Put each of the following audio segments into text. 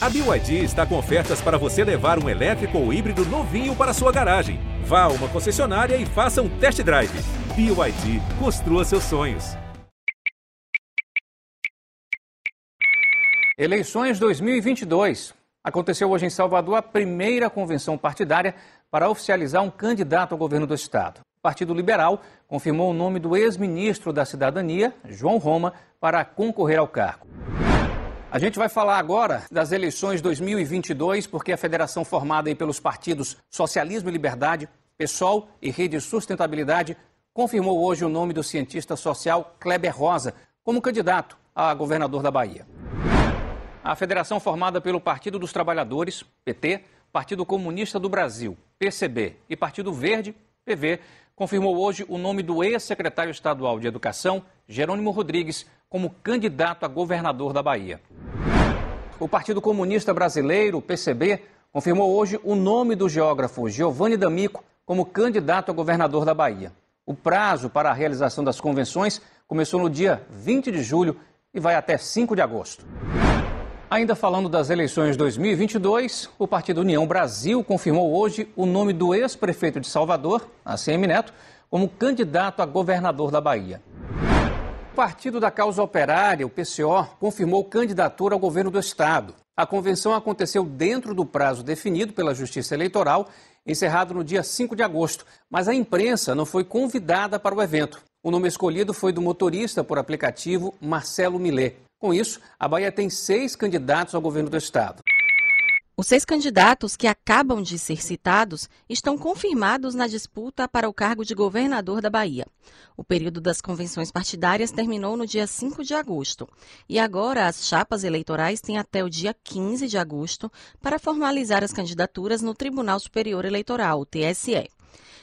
A BYD está com ofertas para você levar um elétrico ou híbrido novinho para sua garagem. Vá a uma concessionária e faça um test drive. BYD, construa seus sonhos. Eleições 2022. Aconteceu hoje em Salvador a primeira convenção partidária para oficializar um candidato ao governo do estado. O Partido Liberal confirmou o nome do ex-ministro da Cidadania, João Roma, para concorrer ao cargo. A gente vai falar agora das eleições 2022, porque a federação formada pelos partidos Socialismo e Liberdade, PSOL e Rede Sustentabilidade confirmou hoje o nome do cientista social Kleber Rosa como candidato a governador da Bahia. A federação formada pelo Partido dos Trabalhadores, PT, Partido Comunista do Brasil, PCB e Partido Verde, PV, confirmou hoje o nome do ex-secretário estadual de Educação, Jerônimo Rodrigues, como candidato a governador da Bahia. O Partido Comunista Brasileiro, PCB, confirmou hoje o nome do geógrafo Giovanni D'Amico como candidato a governador da Bahia. O prazo para a realização das convenções começou no dia 20 de julho e vai até 5 de agosto. Ainda falando das eleições 2022, o Partido União Brasil confirmou hoje o nome do ex-prefeito de Salvador, ACM Neto, como candidato a governador da Bahia. Partido da Causa Operária, o PCO, confirmou candidatura ao governo do Estado. A convenção aconteceu dentro do prazo definido pela Justiça Eleitoral, encerrado no dia 5 de agosto, mas a imprensa não foi convidada para o evento. O nome escolhido foi do motorista por aplicativo Marcelo Millet. Com isso, a Bahia tem seis candidatos ao governo do Estado. Os seis candidatos que acabam de ser citados estão confirmados na disputa para o cargo de governador da Bahia. O período das convenções partidárias terminou no dia 5 de agosto. E agora as chapas eleitorais têm até o dia 15 de agosto para formalizar as candidaturas no Tribunal Superior Eleitoral, TSE.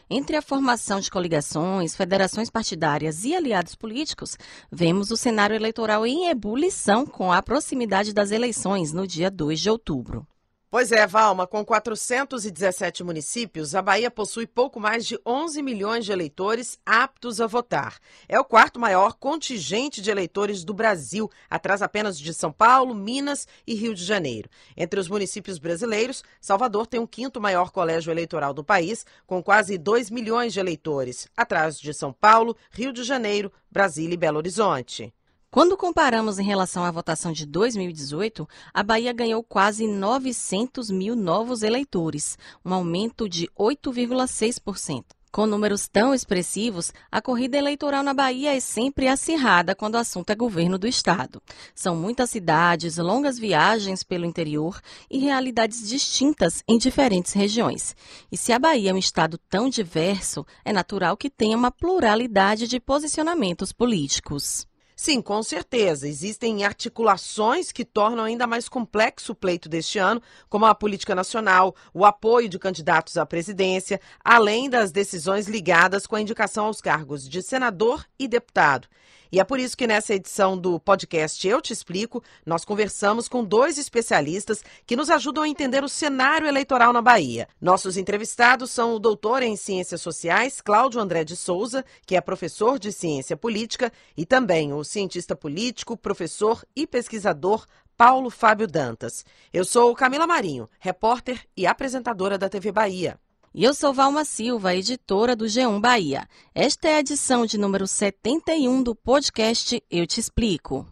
Entre a formação de coligações, federações partidárias e aliados políticos, vemos o cenário eleitoral em ebulição com a proximidade das eleições no dia 2 de outubro. Pois é, Valma, com 417 municípios, a Bahia possui pouco mais de 11 milhões de eleitores aptos a votar. É o quarto maior contingente de eleitores do Brasil, atrás apenas de São Paulo, Minas e Rio de Janeiro. Entre os municípios brasileiros, Salvador tem o quinto maior colégio eleitoral do país, com quase 2 milhões de eleitores, atrás de São Paulo, Rio de Janeiro, Brasília e Belo Horizonte. Quando comparamos em relação à votação de 2018, a Bahia ganhou quase 900 mil novos eleitores, um aumento de 8,6%. Com números tão expressivos, a corrida eleitoral na Bahia é sempre acirrada quando o assunto é governo do Estado. São muitas cidades, longas viagens pelo interior e realidades distintas em diferentes regiões. E se a Bahia é um Estado tão diverso, é natural que tenha uma pluralidade de posicionamentos políticos. Sim, com certeza. Existem articulações que tornam ainda mais complexo o pleito deste ano, como a política nacional, o apoio de candidatos à presidência, além das decisões ligadas com a indicação aos cargos de senador e deputado. E é por isso que nessa edição do podcast Eu Te Explico, nós conversamos com dois especialistas que nos ajudam a entender o cenário eleitoral na Bahia. Nossos entrevistados são o doutor em Ciências Sociais, Cláudio André de Souza, que é professor de Ciência Política, e também o cientista político, professor e pesquisador Paulo Fábio Dantas. Eu sou Camila Marinho, repórter e apresentadora da TV Bahia. E eu sou Valma Silva, editora do G1 Bahia. Esta é a edição de número 71 do podcast Eu Te Explico.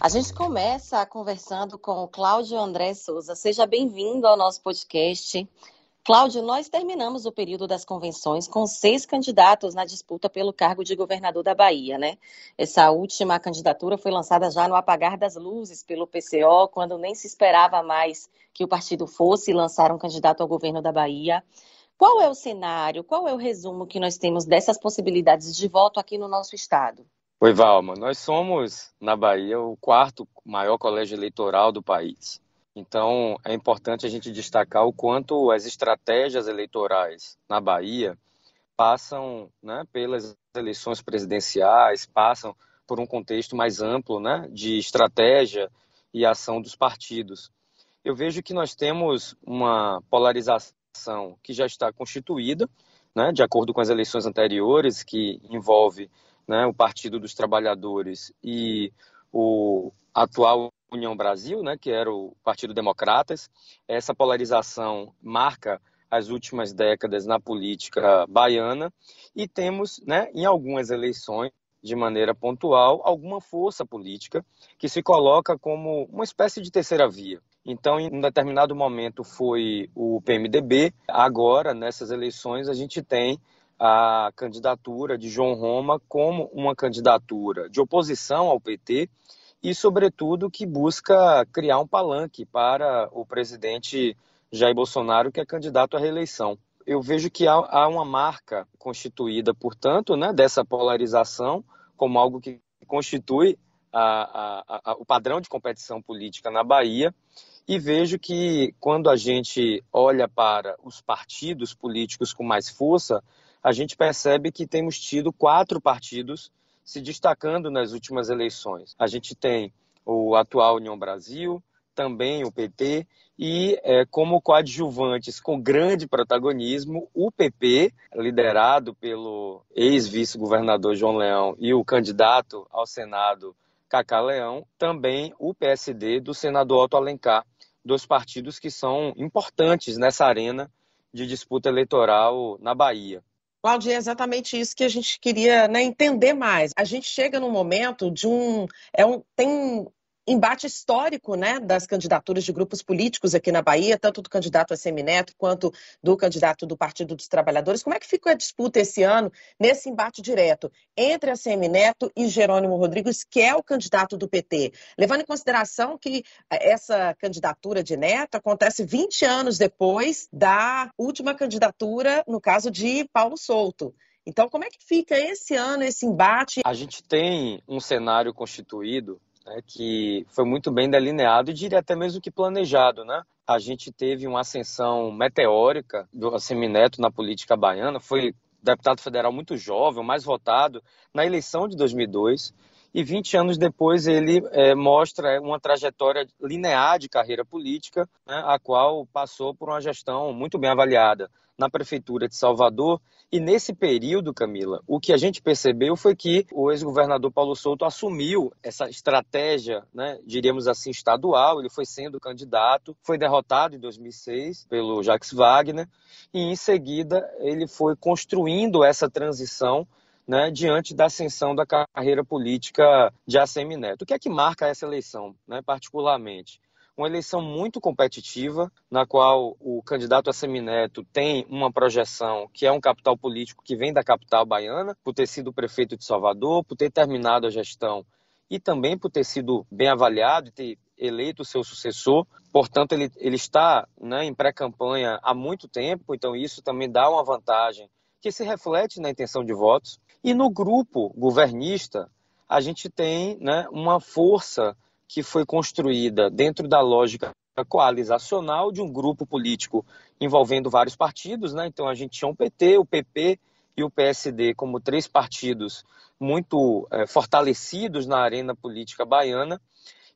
A gente começa conversando com o Cláudio André Souza. Seja bem-vindo ao nosso podcast. Cláudio, nós terminamos o período das convenções com seis candidatos na disputa pelo cargo de governador da Bahia, né? Essa última candidatura foi lançada já no apagar das luzes pelo PCO, quando nem se esperava mais que o partido fosse lançar um candidato ao governo da Bahia. Qual é o cenário, qual é o resumo que nós temos dessas possibilidades de voto aqui no nosso estado? Oi, Valma. Nós somos, na Bahia, o quarto maior colégio eleitoral do país. Então, é importante a gente destacar o quanto as estratégias eleitorais na Bahia passam né, pelas eleições presidenciais, passam por um contexto mais amplo né, de estratégia e ação dos partidos. Eu vejo que nós temos uma polarização que já está constituída, né, de acordo com as eleições anteriores, que envolve né, o Partido dos Trabalhadores e o atual União Brasil, né, que era o Partido Democratas. Essa polarização marca as últimas décadas na política baiana e temos, né, em algumas eleições, de maneira pontual, alguma força política que se coloca como uma espécie de terceira via. Então, em um determinado momento foi o PMDB, agora, nessas eleições, a gente tem a candidatura de João Roma como uma candidatura de oposição ao PT e, sobretudo, que busca criar um palanque para o presidente Jair Bolsonaro, que é candidato à reeleição. Eu vejo que há, uma marca constituída, portanto, né, dessa polarização como algo que constitui a, a, a, o padrão de competição política na Bahia. E vejo que quando a gente olha para os partidos políticos com mais força, a gente percebe que temos tido quatro partidos se destacando nas últimas eleições. A gente tem o atual União Brasil, também o PT, e é, como coadjuvantes com grande protagonismo, o PP, liderado pelo ex-vice-governador João Leão e o candidato ao Senado Cacá Leão, também o PSD do senador Otto Alencar, dois partidos que são importantes nessa arena de disputa eleitoral na Bahia. Cláudia, é exatamente isso que a gente queria né, entender mais. A gente chega num momento de um, é um. Tem embate histórico né, das candidaturas de grupos políticos aqui na Bahia, tanto do candidato a Semineto quanto do candidato do Partido dos Trabalhadores. Como é que fica a disputa esse ano nesse embate direto entre a Semineto e Jerônimo Rodrigues, que é o candidato do PT? Levando em consideração que eh, essa candidatura de Neto acontece 20 anos depois da última candidatura, no caso de Paulo Souto. Então, como é que fica esse ano, esse embate? A gente tem um cenário constituído né, que foi muito bem delineado e diria até mesmo que planejado. Né? A gente teve uma ascensão meteórica do Assemineto na política baiana, foi deputado federal muito jovem, o mais votado na eleição de 2002, e 20 anos depois ele é, mostra uma trajetória linear de carreira política, né, a qual passou por uma gestão muito bem avaliada na Prefeitura de Salvador. E nesse período, Camila, o que a gente percebeu foi que o ex-governador Paulo Souto assumiu essa estratégia, né, diríamos assim, estadual. Ele foi sendo candidato, foi derrotado em 2006 pelo Jacques Wagner, e em seguida ele foi construindo essa transição né, diante da ascensão da carreira política de ACM Neto. O que é que marca essa eleição, né, particularmente? uma eleição muito competitiva, na qual o candidato a semineto tem uma projeção que é um capital político que vem da capital baiana, por ter sido prefeito de Salvador, por ter terminado a gestão e também por ter sido bem avaliado e ter eleito o seu sucessor. Portanto, ele, ele está né, em pré-campanha há muito tempo, então isso também dá uma vantagem que se reflete na intenção de votos. E no grupo governista, a gente tem né, uma força que foi construída dentro da lógica coalizacional de um grupo político envolvendo vários partidos, né? Então a gente tinha o PT, o PP e o PSD como três partidos muito é, fortalecidos na arena política baiana.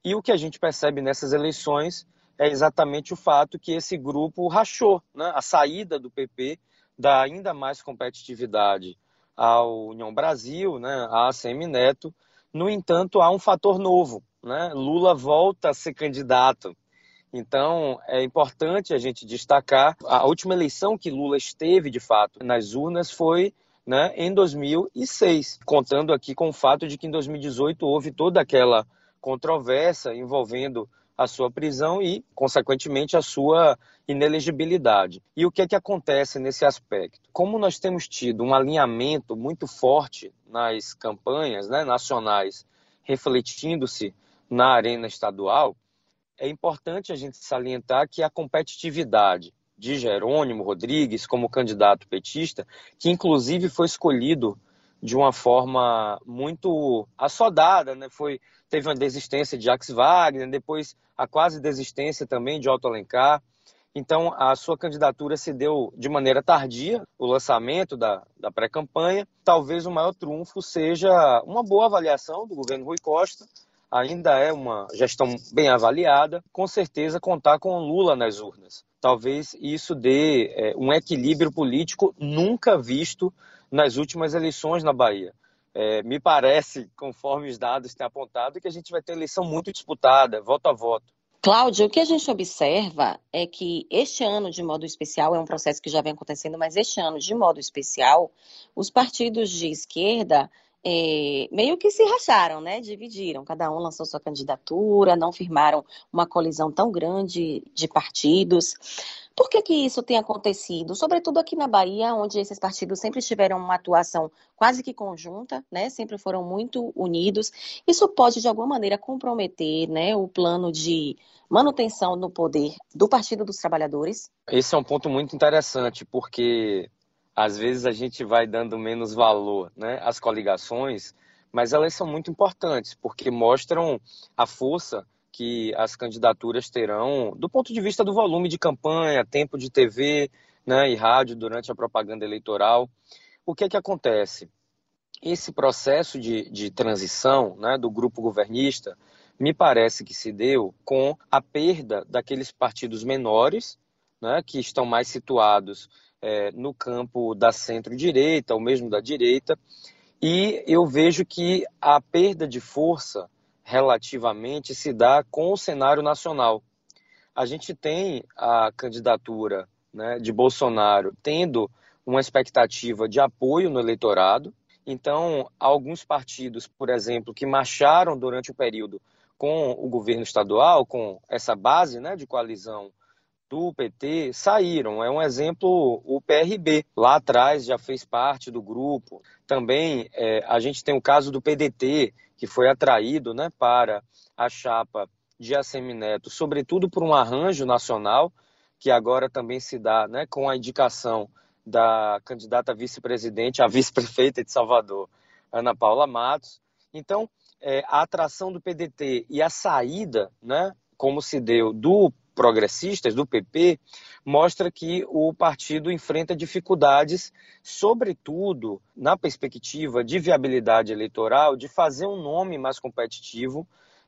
E o que a gente percebe nessas eleições é exatamente o fato que esse grupo rachou, né? A saída do PP dá ainda mais competitividade ao União Brasil, né? À ACM Neto. No entanto, há um fator novo, né? Lula volta a ser candidato. Então, é importante a gente destacar a última eleição que Lula esteve, de fato, nas urnas foi né, em 2006, contando aqui com o fato de que em 2018 houve toda aquela controvérsia envolvendo a sua prisão e, consequentemente, a sua inelegibilidade. E o que é que acontece nesse aspecto? Como nós temos tido um alinhamento muito forte nas campanhas né, nacionais, refletindo-se na arena estadual, é importante a gente salientar que a competitividade de Jerônimo Rodrigues como candidato petista, que inclusive foi escolhido de uma forma muito assodada, né? Foi teve uma desistência de Jacques Wagner, depois a quase desistência também de Otto Alencar. Então, a sua candidatura se deu de maneira tardia, o lançamento da, da pré-campanha. Talvez o maior trunfo seja uma boa avaliação do governo Rui Costa, ainda é uma gestão bem avaliada, com certeza contar com Lula nas urnas. Talvez isso dê é, um equilíbrio político nunca visto nas últimas eleições na Bahia. é, me parece, conforme os dados têm apontado, que a gente vai ter eleição muito disputada, voto a voto. Cláudio, o que a gente observa é que este ano, de modo especial, é um processo que já vem acontecendo, mas este ano, de modo especial, os partidos de esquerda é, meio que se racharam, né? Dividiram. Cada um lançou sua candidatura, não firmaram uma colisão tão grande de partidos. Por que, que isso tem acontecido? Sobretudo aqui na Bahia, onde esses partidos sempre tiveram uma atuação quase que conjunta, né? Sempre foram muito unidos. Isso pode, de alguma maneira, comprometer né, o plano de manutenção no poder do Partido dos Trabalhadores? Esse é um ponto muito interessante, porque às vezes a gente vai dando menos valor né, às coligações, mas elas são muito importantes, porque mostram a força que as candidaturas terão do ponto de vista do volume de campanha, tempo de TV né, e rádio durante a propaganda eleitoral. O que é que acontece? Esse processo de, de transição né, do grupo governista me parece que se deu com a perda daqueles partidos menores, né, que estão mais situados é, no campo da centro-direita, ou mesmo da direita, e eu vejo que a perda de força relativamente se dá com o cenário nacional. A gente tem a candidatura né, de Bolsonaro tendo uma expectativa de apoio no eleitorado. Então, alguns partidos, por exemplo, que marcharam durante o período com o governo estadual, com essa base né, de coalizão do PT saíram. É um exemplo o PRB. Lá atrás já fez parte do grupo. Também é, a gente tem o caso do PDT, que foi atraído né, para a chapa de Assemineto, sobretudo por um arranjo nacional, que agora também se dá né, com a indicação da candidata vice-presidente, a vice-prefeita de Salvador, Ana Paula Matos. Então, é, a atração do PDT e a saída, né, como se deu do progressistas, do PP, mostra que o partido enfrenta dificuldades, sobretudo na perspectiva de viabilidade eleitoral, de fazer um nome mais competitivo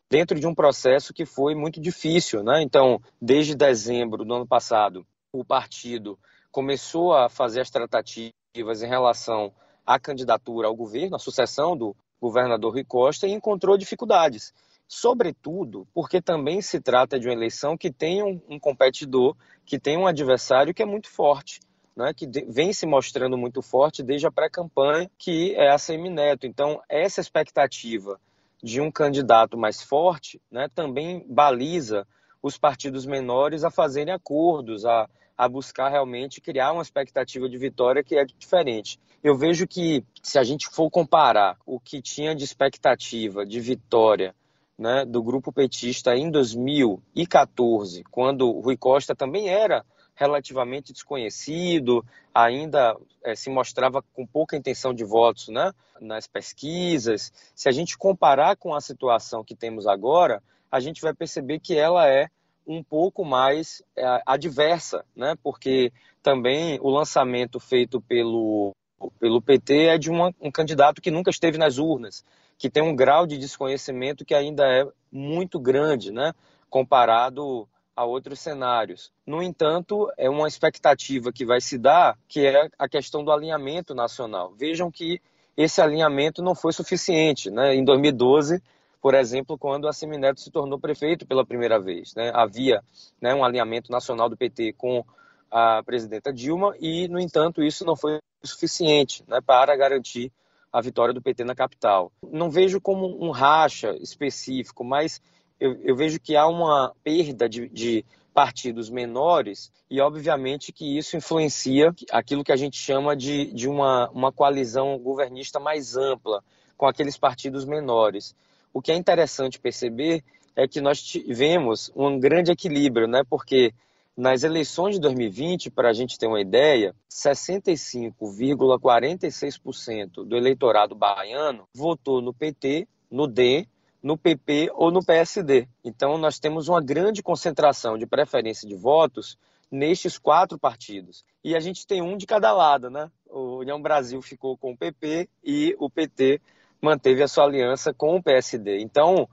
dentro de um processo que foi muito difícil. Né? Então, desde dezembro do ano passado, o partido começou a fazer as tratativas em relação à candidatura ao governo, à sucessão do governador Rui Costa, e encontrou dificuldades sobretudo porque também se trata de uma eleição que tem um, um competidor, que tem um adversário que é muito forte. Né, que vem se mostrando muito forte desde a pré-campanha, que é a Semineto. Então, essa expectativa de um candidato mais forte né, também baliza os partidos menores a fazerem acordos, a, a buscar realmente criar uma expectativa de vitória que é diferente. Eu vejo que, se a gente for comparar o que tinha de expectativa de vitória né, do grupo petista em 2014, quando Rui Costa também era relativamente desconhecido, ainda é, se mostrava com pouca intenção de votos né, nas pesquisas. Se a gente comparar com a situação que temos agora, a gente vai perceber que ela é um pouco mais é, adversa, né, porque também o lançamento feito pelo, pelo PT é de uma, um candidato que nunca esteve nas urnas que tem um grau de desconhecimento que ainda é muito grande, né, comparado a outros cenários. No entanto, é uma expectativa que vai se dar, que é a questão do alinhamento nacional. Vejam que esse alinhamento não foi suficiente, né? Em 2012, por exemplo, quando a Semineto se tornou prefeito pela primeira vez, né? Havia né, um alinhamento nacional do PT com a presidenta Dilma e, no entanto, isso não foi suficiente né, para garantir a vitória do PT na capital. Não vejo como um racha específico, mas eu, eu vejo que há uma perda de, de partidos menores e, obviamente, que isso influencia aquilo que a gente chama de, de uma, uma coalizão governista mais ampla com aqueles partidos menores. O que é interessante perceber é que nós tivemos um grande equilíbrio, né? porque nas eleições de 2020, para a gente ter uma ideia, 65,46% do eleitorado baiano votou no PT, no D, no PP ou no PSD. Então, nós temos uma grande concentração de preferência de votos nestes quatro partidos. E a gente tem um de cada lado, né? O União Brasil ficou com o PP e o PT manteve a sua aliança com o PSD. Então,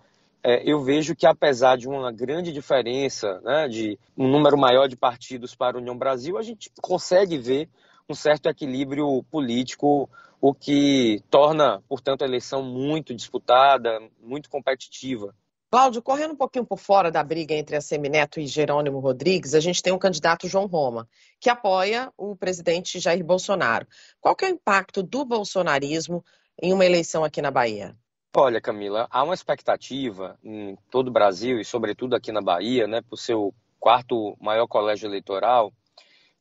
é, eu vejo que apesar de uma grande diferença, né, de um número maior de partidos para a União Brasil, a gente consegue ver um certo equilíbrio político, o que torna, portanto, a eleição muito disputada, muito competitiva. Cláudio, correndo um pouquinho por fora da briga entre a Semineto e Jerônimo Rodrigues, a gente tem um candidato João Roma, que apoia o presidente Jair Bolsonaro. Qual que é o impacto do bolsonarismo em uma eleição aqui na Bahia? Olha, Camila, há uma expectativa em todo o Brasil e, sobretudo, aqui na Bahia, né, por seu quarto maior colégio eleitoral,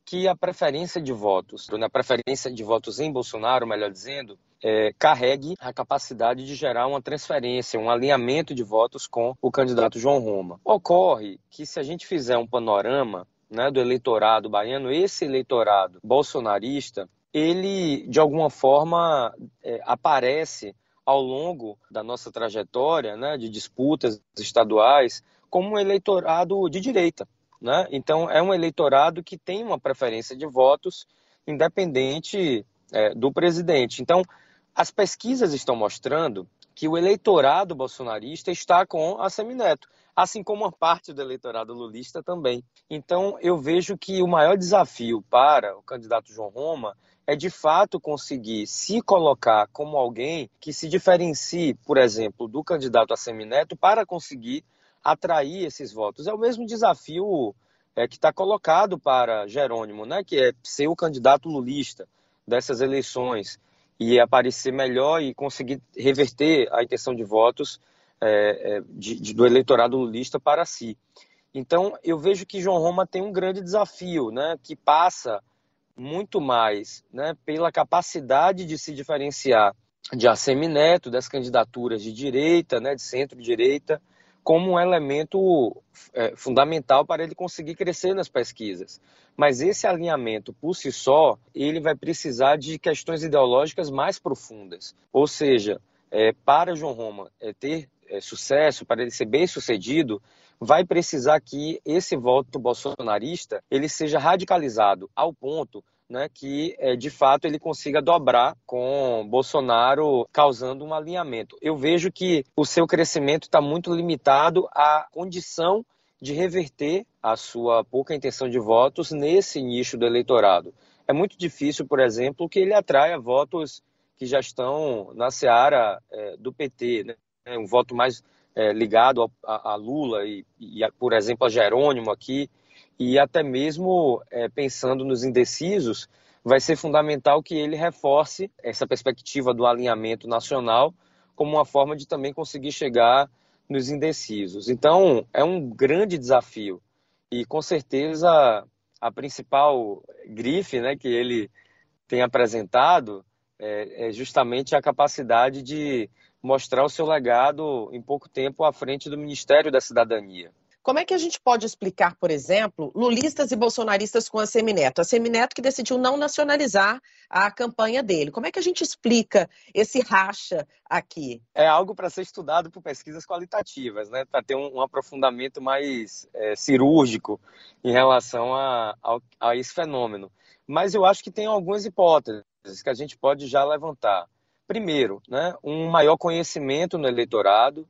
que a preferência de votos, a preferência de votos em Bolsonaro, melhor dizendo, é, carregue a capacidade de gerar uma transferência, um alinhamento de votos com o candidato João Roma. Ocorre que se a gente fizer um panorama né, do eleitorado baiano, esse eleitorado bolsonarista, ele de alguma forma é, aparece ao longo da nossa trajetória né, de disputas estaduais como um eleitorado de direita. Né? Então, é um eleitorado que tem uma preferência de votos independente é, do presidente. Então, as pesquisas estão mostrando que o eleitorado bolsonarista está com a Semineto, assim como uma parte do eleitorado lulista também. Então, eu vejo que o maior desafio para o candidato João Roma é de fato conseguir se colocar como alguém que se diferencie, por exemplo, do candidato a Semineto para conseguir atrair esses votos. É o mesmo desafio é, que está colocado para Jerônimo, né, que é ser o candidato lulista dessas eleições e aparecer melhor e conseguir reverter a intenção de votos é, é, de, de, do eleitorado lulista para si. Então, eu vejo que João Roma tem um grande desafio, né, que passa muito mais né, pela capacidade de se diferenciar de Assemineto, das candidaturas de direita, né, de centro-direita, como um elemento é, fundamental para ele conseguir crescer nas pesquisas. Mas esse alinhamento por si só, ele vai precisar de questões ideológicas mais profundas. Ou seja, é, para João Roma é, ter é, sucesso, para ele ser bem sucedido, vai precisar que esse voto bolsonarista ele seja radicalizado ao ponto né, que é, de fato ele consiga dobrar com Bolsonaro, causando um alinhamento. Eu vejo que o seu crescimento está muito limitado à condição de reverter a sua pouca intenção de votos nesse nicho do eleitorado. É muito difícil, por exemplo, que ele atraia votos que já estão na seara é, do PT, né? um voto mais é, ligado a, a Lula e, e, por exemplo, a Jerônimo aqui, e até mesmo é, pensando nos indecisos, vai ser fundamental que ele reforce essa perspectiva do alinhamento nacional como uma forma de também conseguir chegar nos indecisos. Então, é um grande desafio e com certeza a principal grife né, que ele tem apresentado é, é justamente a capacidade de mostrar o seu legado em pouco tempo à frente do Ministério da Cidadania. Como é que a gente pode explicar, por exemplo, lulistas e bolsonaristas com a Semineto? A Semineto que decidiu não nacionalizar a campanha dele. Como é que a gente explica esse racha aqui? É algo para ser estudado por pesquisas qualitativas, né? para ter um, um, aprofundamento mais é, cirúrgico em relação a, a, a esse fenômeno. Mas eu acho que tem algumas hipóteses que a gente pode já levantar. Primeiro, né, um maior conhecimento no eleitorado,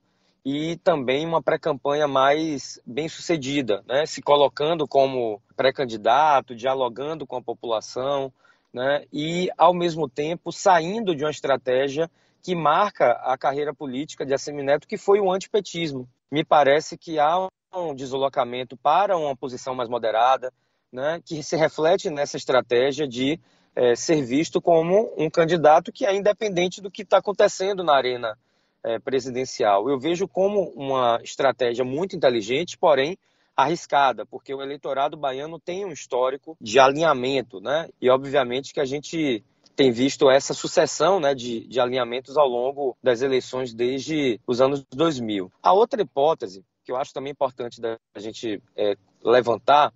e também uma pré-campanha mais bem sucedida, né? se colocando como pré-candidato, dialogando com a população né? e, ao mesmo tempo, saindo de uma estratégia que marca a carreira política de Assemineto, que foi o antipetismo. Me parece que há um deslocamento para uma posição mais moderada, né? que se reflete nessa estratégia de é, ser visto como um candidato que é independente do que está acontecendo na arena é, presidencial. Eu vejo como uma estratégia muito inteligente, porém arriscada, porque o eleitorado baiano tem um histórico de alinhamento, né? E obviamente que a gente tem visto essa sucessão né, de, de alinhamentos ao longo das eleições desde os anos 2000. A outra hipótese, que eu acho também importante da gente é, levantar,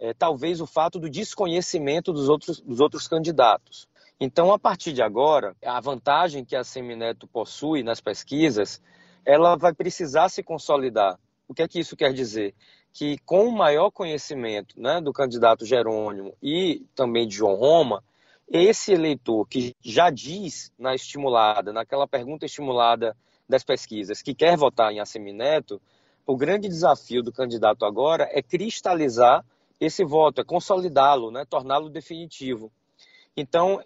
é talvez o fato do desconhecimento dos outros, dos outros candidatos. Então, a partir de agora, a vantagem que a Semineto possui nas pesquisas, ela vai precisar se consolidar. O que é que isso quer dizer? Que com o maior conhecimento né, do candidato Jerônimo e também de João Roma, esse eleitor que já diz na estimulada, naquela pergunta estimulada das pesquisas, que quer votar em Assemineto, o grande desafio do candidato agora é cristalizar esse voto, é consolidá-lo, né, torná-lo definitivo. Então,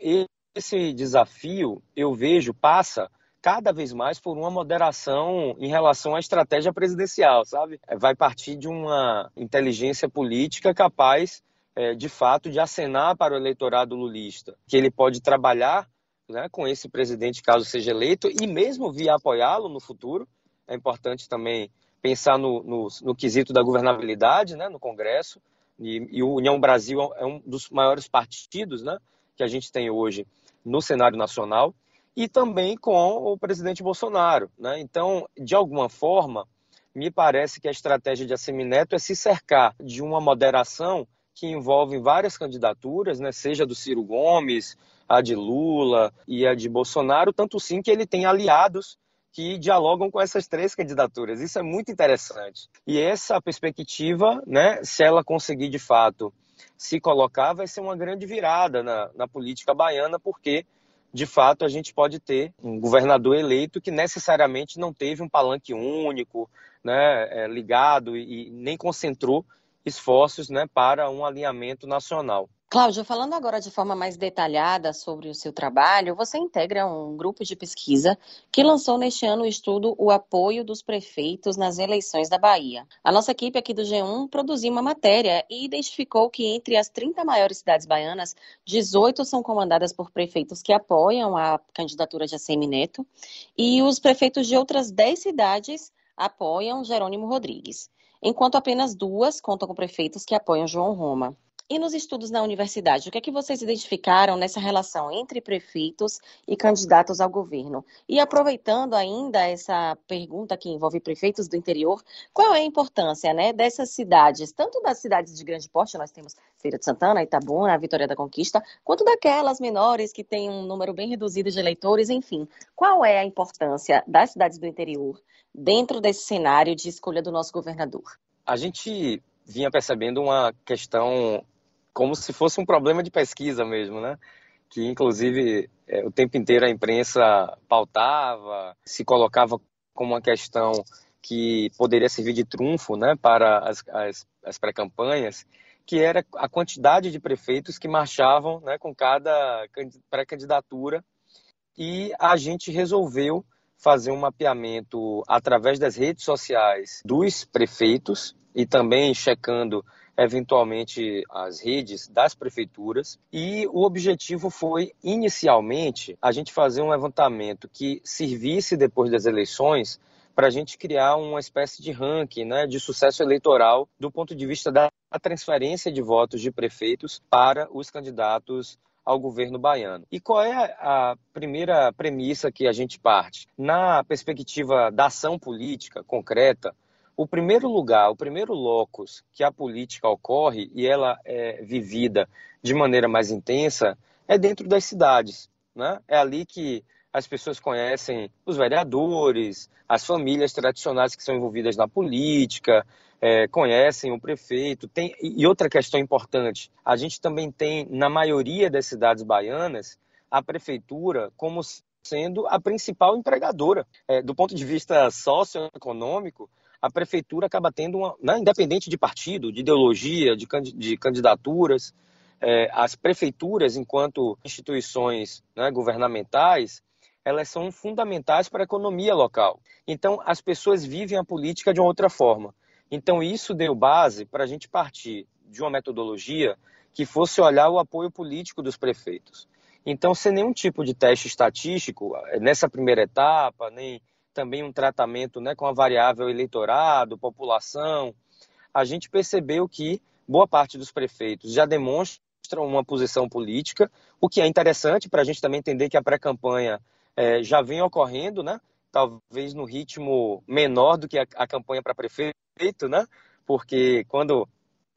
esse desafio, eu vejo, passa cada vez mais por uma moderação em relação à estratégia presidencial, sabe? Vai partir de uma inteligência política capaz, é, de fato, de acenar para o eleitorado lulista que ele pode trabalhar né, com esse presidente caso seja eleito e mesmo via apoiá-lo no futuro. É importante também pensar no, no, no quesito da governabilidade né, no Congresso. E, e, o União Brasil é um dos maiores partidos né, que a gente tem hoje no cenário nacional. E também com o presidente Bolsonaro. Né? Então, de alguma forma, me parece que a estratégia de Assemineto é se cercar de uma moderação que envolve várias candidaturas, né? seja do Ciro Gomes, a de Lula e a de Bolsonaro, tanto sim que ele tem aliados que dialogam com essas três candidaturas. Isso é muito interessante. E essa perspectiva, né, se ela conseguir de fato se colocar, vai ser uma grande virada na, na política baiana, porque de fato a gente pode ter um governador eleito que necessariamente não teve um palanque único, né, é, ligado e, e nem concentrou esforços né, para um alinhamento nacional. Cláudio, falando agora de forma mais detalhada sobre o seu trabalho, você integra um grupo de pesquisa que lançou neste ano o estudo O Apoio dos Prefeitos nas Eleições da Bahia. A nossa equipe aqui do G1 produziu uma matéria e identificou que entre as 30 maiores cidades baianas, 18 são comandadas por prefeitos que apoiam a candidatura de ACM Neto e os prefeitos de outras 10 cidades apoiam Jerônimo Rodrigues, enquanto apenas duas contam com prefeitos que apoiam João Roma. E nos estudos na universidade, o que é que vocês identificaram nessa relação entre prefeitos e candidatos ao governo? E aproveitando ainda essa pergunta que envolve prefeitos do interior, qual é a importância né, dessas cidades, tanto das cidades de grande porte, nós temos Feira de Santana, Itabuna, Vitória da Conquista, quanto daquelas menores que têm um número bem reduzido de eleitores, enfim. Qual é a importância das cidades do interior dentro desse cenário de escolha do nosso governador? A gente vinha percebendo uma questão como se fosse um problema de pesquisa mesmo, né? Que inclusive é, o tempo inteiro a imprensa pautava, se colocava como uma questão que poderia servir de trunfo, né, para as, as, as pré-campanhas, que era a quantidade de prefeitos que marchavam, né, com cada pré-candidatura, e a gente resolveu fazer um mapeamento através das redes sociais dos prefeitos e também checando eventualmente as redes das prefeituras. E o objetivo foi, inicialmente, a gente fazer um levantamento que servisse depois das eleições para a gente criar uma espécie de ranking né, de sucesso eleitoral do ponto de vista da transferência de votos de prefeitos para os candidatos ao governo baiano. E qual é a primeira premissa que a gente parte? Na perspectiva da ação política concreta, o primeiro lugar, o primeiro locus que a política ocorre e ela é vivida de maneira mais intensa é dentro das cidades. Né? É ali que as pessoas conhecem os vereadores, as famílias tradicionais que são envolvidas na política, é, conhecem o prefeito. Tem, e outra questão importante: a gente também tem, na maioria das cidades baianas, a prefeitura como sendo a principal empregadora. É, do ponto de vista socioeconômico, a prefeitura acaba tendo uma, né, independente de partido, de ideologia, de, de candidaturas, é, as prefeituras, enquanto instituições né, governamentais, elas são fundamentais para a economia local. Então, as pessoas vivem a política de uma outra forma. Então, isso deu base para a gente partir de uma metodologia que fosse olhar o apoio político dos prefeitos. Então, sem nenhum tipo de teste estatístico, nessa primeira etapa, nem também um tratamento né, com a variável eleitorado, população, a gente percebeu que boa parte dos prefeitos já demonstram uma posição política, o que é interessante para a gente também entender que a pré-campanha é, já vem ocorrendo, né? talvez no ritmo menor do que a, a campanha para prefeito, né? porque quando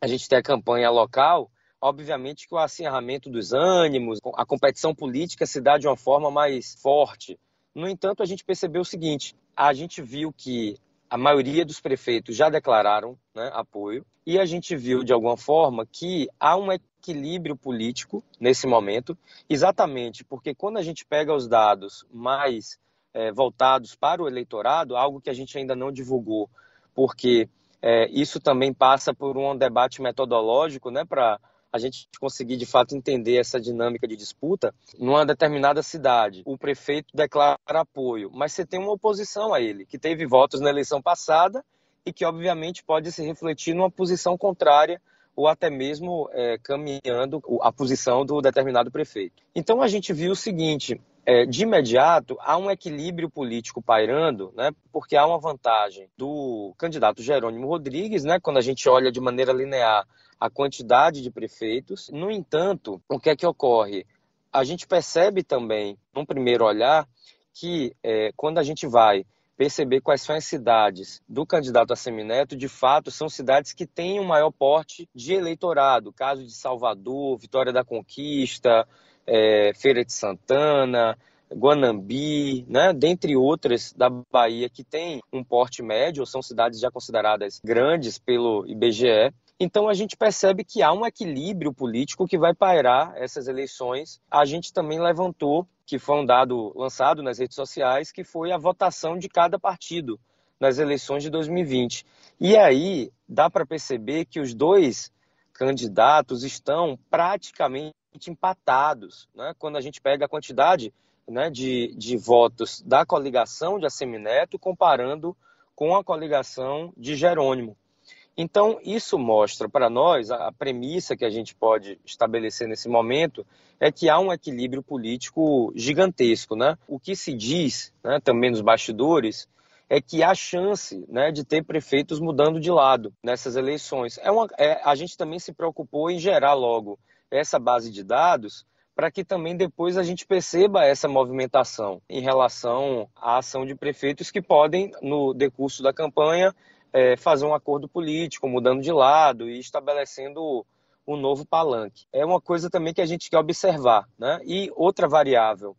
a gente tem a campanha local, obviamente que o acirramento dos ânimos, a competição política se dá de uma forma mais forte. No entanto, a gente percebeu o seguinte: a gente viu que a maioria dos prefeitos já declararam né, apoio e a gente viu de alguma forma que há um equilíbrio político nesse momento, exatamente porque quando a gente pega os dados mais é, voltados para o eleitorado, algo que a gente ainda não divulgou, porque é, isso também passa por um debate metodológico né, para a gente conseguir de fato entender essa dinâmica de disputa, numa determinada cidade, o prefeito declara apoio, mas você tem uma oposição a ele, que teve votos na eleição passada e que, obviamente, pode se refletir numa posição contrária ou até mesmo é, caminhando a posição do determinado prefeito. Então a gente viu o seguinte: é, de imediato há um equilíbrio político pairando, né, porque há uma vantagem do candidato Jerônimo Rodrigues, né, quando a gente olha de maneira linear a quantidade de prefeitos. No entanto, o que é que ocorre? A gente percebe também, num primeiro olhar, que é, quando a gente vai perceber quais são as cidades do candidato a semineto, de fato, são cidades que têm um maior porte de eleitorado. Caso de Salvador, Vitória da Conquista, é, Feira de Santana, Guanambi, né, dentre outras da Bahia que têm um porte médio, ou são cidades já consideradas grandes pelo IBGE. Então a gente percebe que há um equilíbrio político que vai pairar essas eleições. A gente também levantou, que foi um dado lançado nas redes sociais, que foi a votação de cada partido nas eleições de 2020. E aí dá para perceber que os dois candidatos estão praticamente empatados, né? quando a gente pega a quantidade né, de, de votos da coligação de Assemineto comparando com a coligação de Jerônimo. Então, isso mostra para nós, a premissa que a gente pode estabelecer nesse momento é que há um equilíbrio político gigantesco. Né? O que se diz, né, também nos bastidores, é que há chance né, de ter prefeitos mudando de lado nessas eleições. É uma, é, a gente também se preocupou em gerar logo essa base de dados para que também depois a gente perceba essa movimentação em relação à ação de prefeitos que podem, no decurso da campanha, é, fazer um acordo político, mudando de lado e estabelecendo um novo palanque. É uma coisa também que a gente quer observar. Né? E outra variável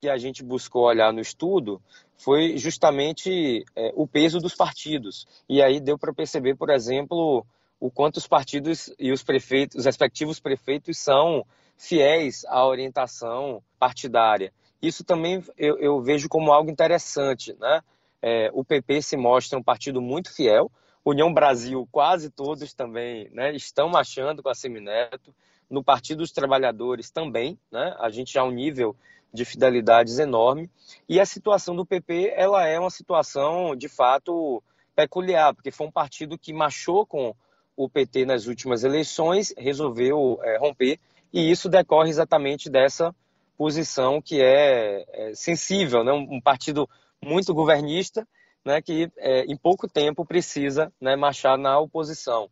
que a gente buscou olhar no estudo foi justamente é, o peso dos partidos. E aí deu para perceber, por exemplo, o quanto os partidos e os prefeitos, os respectivos prefeitos são fiéis à orientação partidária. Isso também eu, eu vejo como algo interessante, né? É, o PP se mostra um partido muito fiel. União Brasil, quase todos também né, estão marchando com a Semineto. No Partido dos Trabalhadores também, né, a gente já há um nível de fidelidades enorme. E a situação do PP, ela é uma situação, de fato, peculiar, porque foi um partido que marchou com o PT nas últimas eleições, resolveu é, romper, e isso decorre exatamente dessa posição que é, é sensível, né? um, partido muito governista, né, que é, em pouco tempo precisa né, marchar na oposição.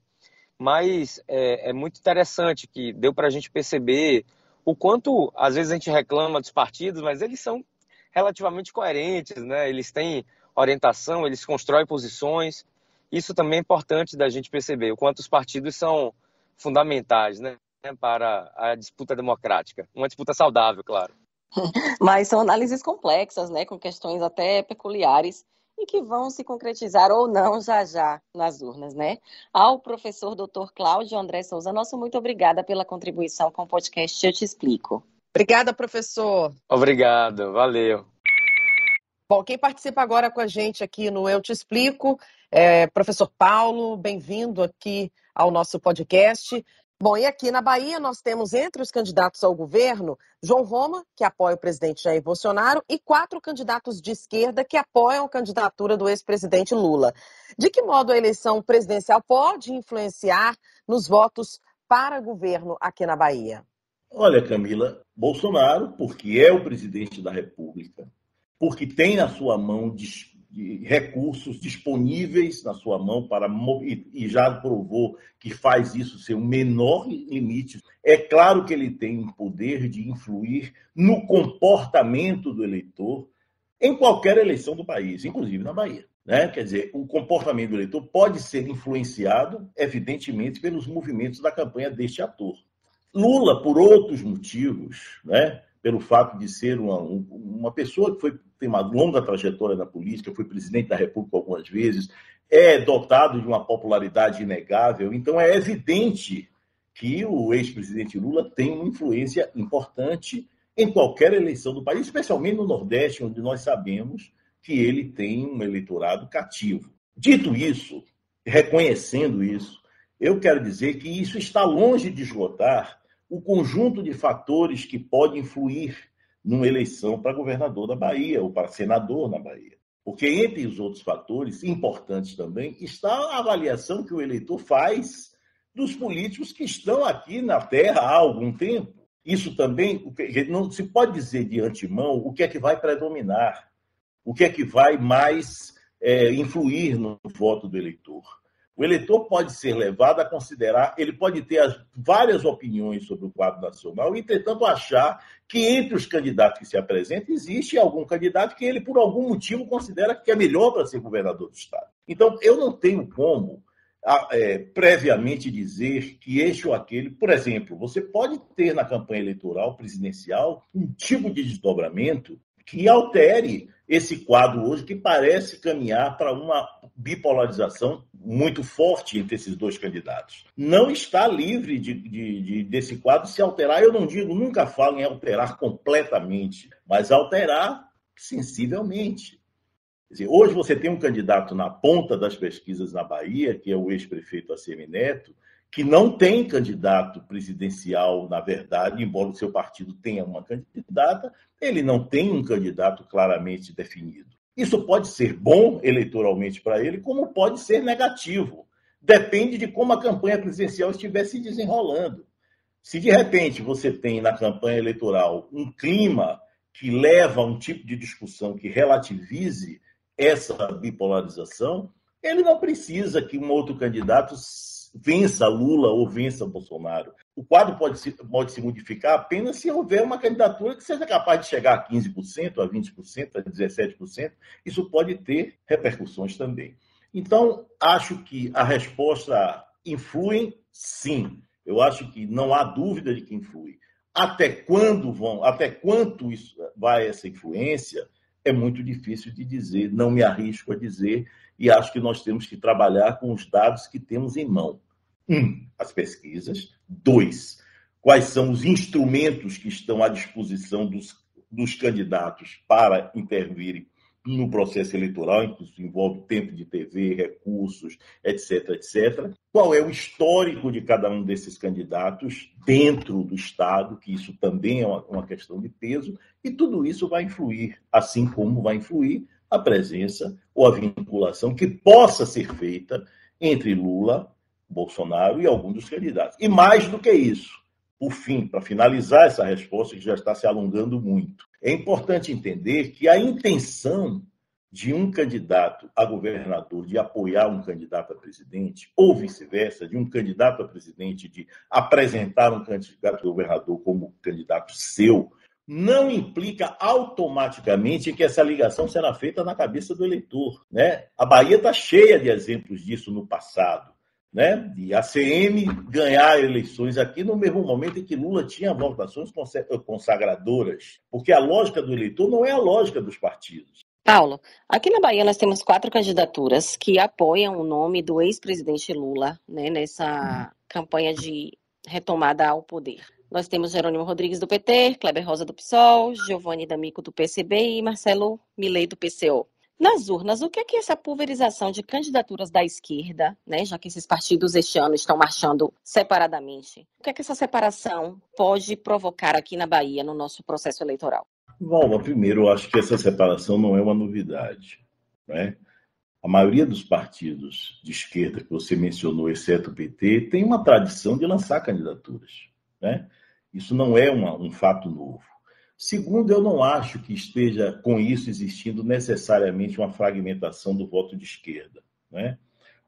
Mas é, é muito interessante que deu para a gente perceber o quanto, às vezes, a gente reclama dos partidos, mas eles são relativamente coerentes, né? eles têm orientação, eles constroem posições. Isso também é importante da gente perceber, o quanto os partidos são fundamentais né, para a disputa democrática. Uma disputa saudável, claro. Mas são análises complexas, né, com questões até peculiares e que vão se concretizar ou não já já nas urnas, né? Ao professor Dr. Cláudio André Souza, nosso muito obrigada pela contribuição com o podcast Eu Te Explico. Obrigada, professor. Obrigado, valeu. Bom, quem participa agora com a gente aqui no Eu Te Explico é professor Paulo, bem-vindo aqui ao nosso podcast. Bom, e aqui na Bahia nós temos entre os candidatos ao governo João Roma, que apoia o presidente Jair Bolsonaro, e quatro candidatos de esquerda que apoiam a candidatura do ex-presidente Lula. De que modo a eleição presidencial pode influenciar nos votos para governo aqui na Bahia? Olha, Camila, Bolsonaro, porque é o presidente da República, porque tem na sua mão de recursos disponíveis na sua mão para e já provou que faz isso ser o menor limite. É claro que ele tem poder de influir no comportamento do eleitor em qualquer eleição do país, inclusive na Bahia. Né? Quer dizer, o comportamento do eleitor pode ser influenciado, evidentemente, pelos movimentos da campanha deste ator. Lula, por outros motivos, né? Pelo fato de ser uma, uma pessoa que foi, tem uma longa trajetória na política, foi presidente da República algumas vezes, é dotado de uma popularidade inegável. Então, é evidente que o ex-presidente Lula tem uma influência importante em qualquer eleição do país, especialmente no Nordeste, onde nós sabemos que ele tem um eleitorado cativo. Dito isso, reconhecendo isso, eu quero dizer que isso está longe de esgotar o conjunto de fatores que pode influir numa eleição para governador da Bahia ou para senador na Bahia. Porque, entre os outros fatores importantes também, está a avaliação que o eleitor faz dos políticos que estão aqui na Terra há algum tempo. Isso também não se pode dizer de antemão o que é que vai predominar, o que é que vai mais é, influir no voto do eleitor. O eleitor pode ser levado a considerar, ele pode ter as, várias opiniões sobre o quadro nacional, e, entretanto, achar que entre os candidatos que se apresentam, existe algum candidato que ele, por algum motivo, considera que é melhor para ser governador do Estado. Então, eu não tenho como é, previamente dizer que este ou aquele, por exemplo, você pode ter na campanha eleitoral presidencial um tipo de desdobramento que altere esse quadro hoje que parece caminhar para uma bipolarização muito forte entre esses dois candidatos. Não está livre de, de, de, desse quadro se alterar. Eu não digo, nunca falo em alterar completamente, mas alterar sensivelmente. Dizer, hoje você tem um candidato na ponta das pesquisas na Bahia, que é o ex-prefeito ACM Neto, que não tem candidato presidencial, na verdade, embora o seu partido tenha uma candidata, ele não tem um candidato claramente definido. Isso pode ser bom eleitoralmente para ele, como pode ser negativo. Depende de como a campanha presidencial estiver se desenrolando. Se de repente você tem na campanha eleitoral um clima que leva a um tipo de discussão que relativize essa bipolarização, ele não precisa que um outro candidato vença Lula ou vença Bolsonaro. O quadro pode se, pode se modificar apenas se houver uma candidatura que seja capaz de chegar a 15%, a 20%, a 17%. Isso pode ter repercussões também. Então, acho que a resposta influi, sim. Eu acho que não há dúvida de que influi. Até quando vão, até quanto isso vai essa influência, é muito difícil de dizer, não me arrisco a dizer, e acho que nós temos que trabalhar com os dados que temos em mão. Um, as pesquisas. Dois, quais são os instrumentos que estão à disposição dos, dos candidatos para intervirem no processo eleitoral, isso envolve tempo de TV, recursos, etc, etc. Qual é o histórico de cada um desses candidatos dentro do Estado, que isso também é uma, uma questão de peso, e tudo isso vai influir, assim como vai influir a presença ou a vinculação que possa ser feita entre Lula, Bolsonaro e algum dos candidatos. E mais do que isso, por fim, para finalizar essa resposta que já está se alongando muito, é importante entender que a intenção de um candidato a governador de apoiar um candidato a presidente, ou vice-versa, de um candidato a presidente de apresentar um candidato a governador como candidato seu, não implica automaticamente que essa ligação será feita na cabeça do eleitor. Né? A Bahia está cheia de exemplos disso no passado. Né? De ACM ganhar eleições aqui no mesmo momento em que Lula tinha votações consagradoras. Porque a lógica do eleitor não é a lógica dos partidos. Paulo, aqui na Bahia nós temos quatro candidaturas que apoiam o nome do ex-presidente Lula né, nessa campanha de retomada ao poder. Nós temos Jerônimo Rodrigues do PT, Kleber Rosa do PSOL, Giovanni D'Amico do PCB e Marcelo Milei do PCO. Nas urnas, o que é que essa pulverização de candidaturas da esquerda, né, já que esses partidos este ano estão marchando separadamente, o que é que essa separação pode provocar aqui na Bahia no nosso processo eleitoral? Bom, primeiro, eu acho que essa separação não é uma novidade. Né? A maioria dos partidos de esquerda que você mencionou, exceto o PT, tem uma tradição de lançar candidaturas. Né? Isso não é uma, um fato novo. Segundo, eu não acho que esteja com isso existindo necessariamente uma fragmentação do voto de esquerda, né?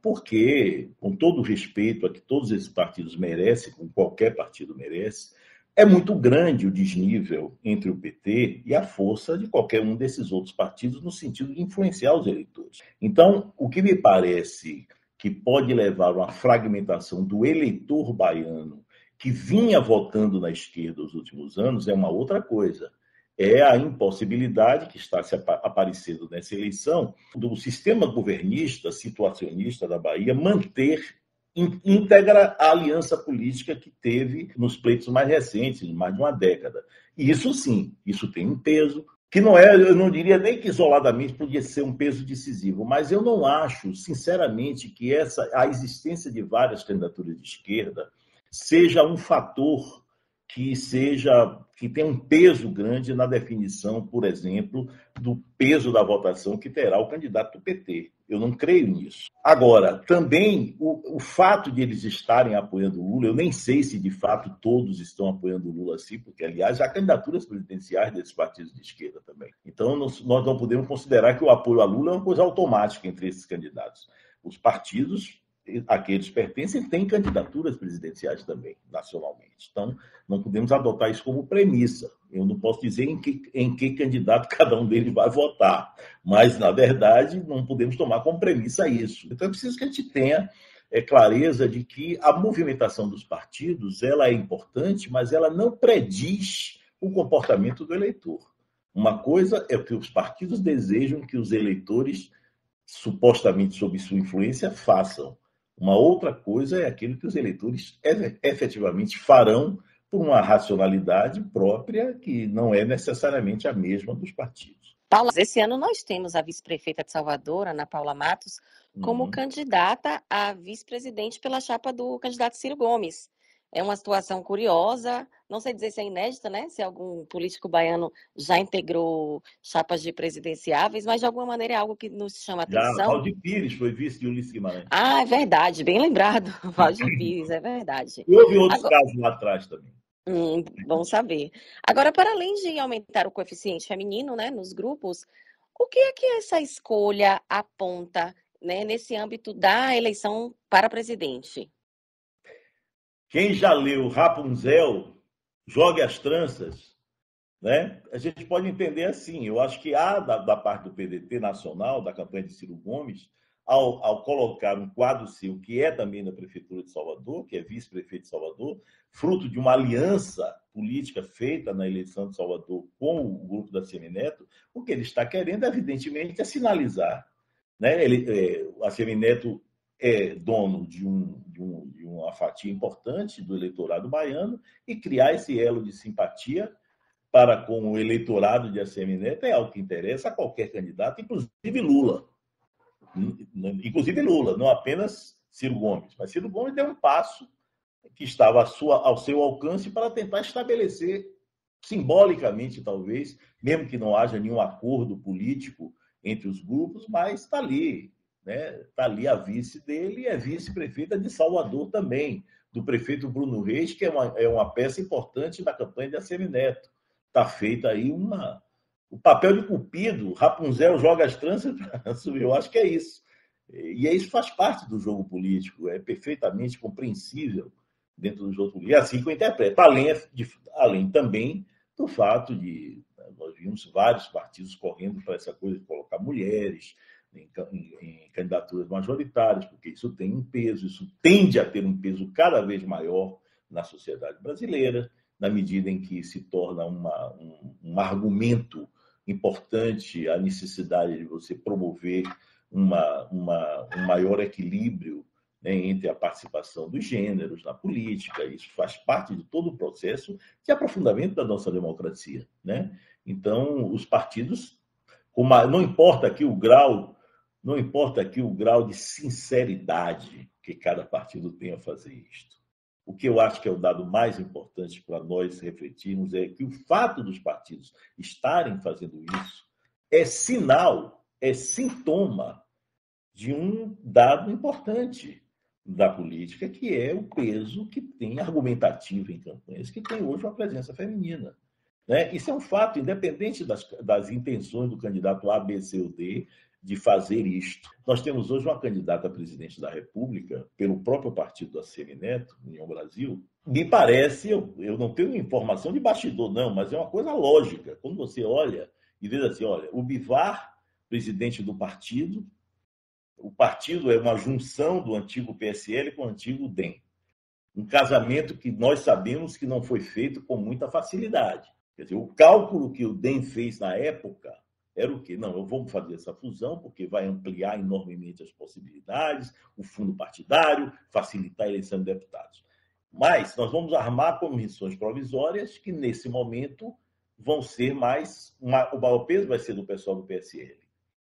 Porque, com todo o respeito a que todos esses partidos merecem, como qualquer partido merece, é muito grande o desnível entre o PT e a força de qualquer um desses outros partidos no sentido de influenciar os eleitores. Então, o que me parece que pode levar a uma fragmentação do eleitor baiano que vinha votando na esquerda nos últimos anos é uma outra coisa. É a impossibilidade que está se aparecendo nessa eleição do sistema governista, situacionista da Bahia manter íntegra a aliança política que teve nos pleitos mais recentes, de mais de uma década. E isso sim, isso tem um peso, que não é, eu não diria nem que isoladamente podia ser um peso decisivo, mas eu não acho, sinceramente, que essa a existência de várias candidaturas de esquerda seja um fator que seja que tenha um peso grande na definição, por exemplo, do peso da votação que terá o candidato do PT. Eu não creio nisso. Agora, também o, o fato de eles estarem apoiando o Lula, eu nem sei se de fato todos estão apoiando o Lula assim, porque, aliás, há candidaturas presidenciais desses partidos de esquerda também. Então, nós não podemos considerar que o apoio a Lula é uma coisa automática entre esses candidatos. Os partidos a que eles pertencem têm candidaturas presidenciais também, nacionalmente. Então, não podemos adotar isso como premissa. Eu não posso dizer em que, em que candidato cada um deles vai votar, mas, na verdade, não podemos tomar como premissa isso. Então, é preciso que a gente tenha é, clareza de que a movimentação dos partidos ela é importante, mas ela não prediz o comportamento do eleitor. Uma coisa é que os partidos desejam que os eleitores, supostamente sob sua influência, façam. Uma outra coisa é aquilo que os eleitores efetivamente farão por uma racionalidade própria que não é necessariamente a mesma dos partidos. Paula, esse ano nós temos a vice-prefeita de Salvador, Ana Paula Matos, como uhum. candidata a vice-presidente pela chapa do candidato Ciro Gomes. É uma situação curiosa, não sei dizer se é inédita, né? Se algum político baiano já integrou chapas de presidenciáveis, mas de alguma maneira é algo que nos chama a atenção. Já, Valdir Pires foi vice de Ulisses Guimarães. Ah, é verdade, bem lembrado. Valdir Pires, é verdade. E houve outros Agora... casos lá atrás também. Hum, bom saber. Agora, para além de aumentar o coeficiente feminino né, nos grupos, o que é que essa escolha aponta né, nesse âmbito da eleição para presidente? Quem já leu Rapunzel, jogue as tranças, né? A gente pode entender assim. Eu acho que há da, da parte do PDT nacional, da campanha de Ciro Gomes, ao, ao, colocar um quadro seu, que é também da Prefeitura de Salvador, que é vice-prefeito de Salvador, fruto de uma aliança política feita na eleição de Salvador com o grupo da Semineto, o que ele está querendo, evidentemente, é sinalizar. Né? Ele, é, a Semineto é dono de, um, de, um, de uma fatia importante do eleitorado baiano e criar esse elo de simpatia para com o eleitorado de ACM Neto é algo que interessa a qualquer candidato, inclusive Lula. Inclusive Lula, não apenas Ciro Gomes. Mas Ciro Gomes deu um passo que estava sua, ao seu alcance para tentar estabelecer, simbolicamente talvez, mesmo que não haja nenhum acordo político entre os grupos, mas está ali, né? Está ali a vice dele e é vice-prefeita de Salvador também, do prefeito Bruno Reis, que é uma, é uma peça importante da campanha de ACM Neto. Está feita aí uma. O papel de cupido, Rapunzel joga as tranças para subir. Eu acho que é isso. E isso faz parte do jogo político, é perfeitamente compreensível dentro do jogo político. É assim que eu interpreto, além, de, além também do fato de nós vimos vários partidos correndo para essa coisa de colocar mulheres, em, em, candidaturas majoritárias, porque isso tem um peso, isso tende a ter um peso cada vez maior na sociedade brasileira, na medida em que se torna uma, um, um argumento importante a necessidade de você promover uma, uma, um maior equilíbrio né, entre a participação dos gêneros na política. Isso faz parte de todo o processo de aprofundamento da nossa democracia. Né? Então, os partidos, não importa aqui o grau não importa aqui o grau de sinceridade que cada partido tenha a fazer isto. O que eu acho que é o dado mais importante para nós refletirmos é que o fato dos partidos estarem fazendo isso é sinal, é sintoma de um dado importante da política, que é o peso que tem argumentativo em campanhas, que tem hoje uma presença feminina. Né? Isso é um fato, independente das, das intenções do candidato A, B, C ou D, de fazer isto. Nós temos hoje uma candidata a presidente da República, pelo próprio partido da Semineto, União Brasil. Me parece, eu, eu não tenho informação de bastidor, não, mas é uma coisa lógica. Quando você olha e vê assim: olha, o Bivar, presidente do partido, o partido é uma junção do antigo PSL com o antigo DEM. Um casamento que nós sabemos que não foi feito com muita facilidade. Quer dizer, o cálculo que o DEM fez na época era o quê? Não, eu vou fazer essa fusão porque vai ampliar enormemente as possibilidades, o fundo partidário, facilitar a eleição de deputados. Mas nós vamos armar comissões provisórias que, nesse momento, vão ser mais. Uma, o maior peso vai ser do pessoal do PSL.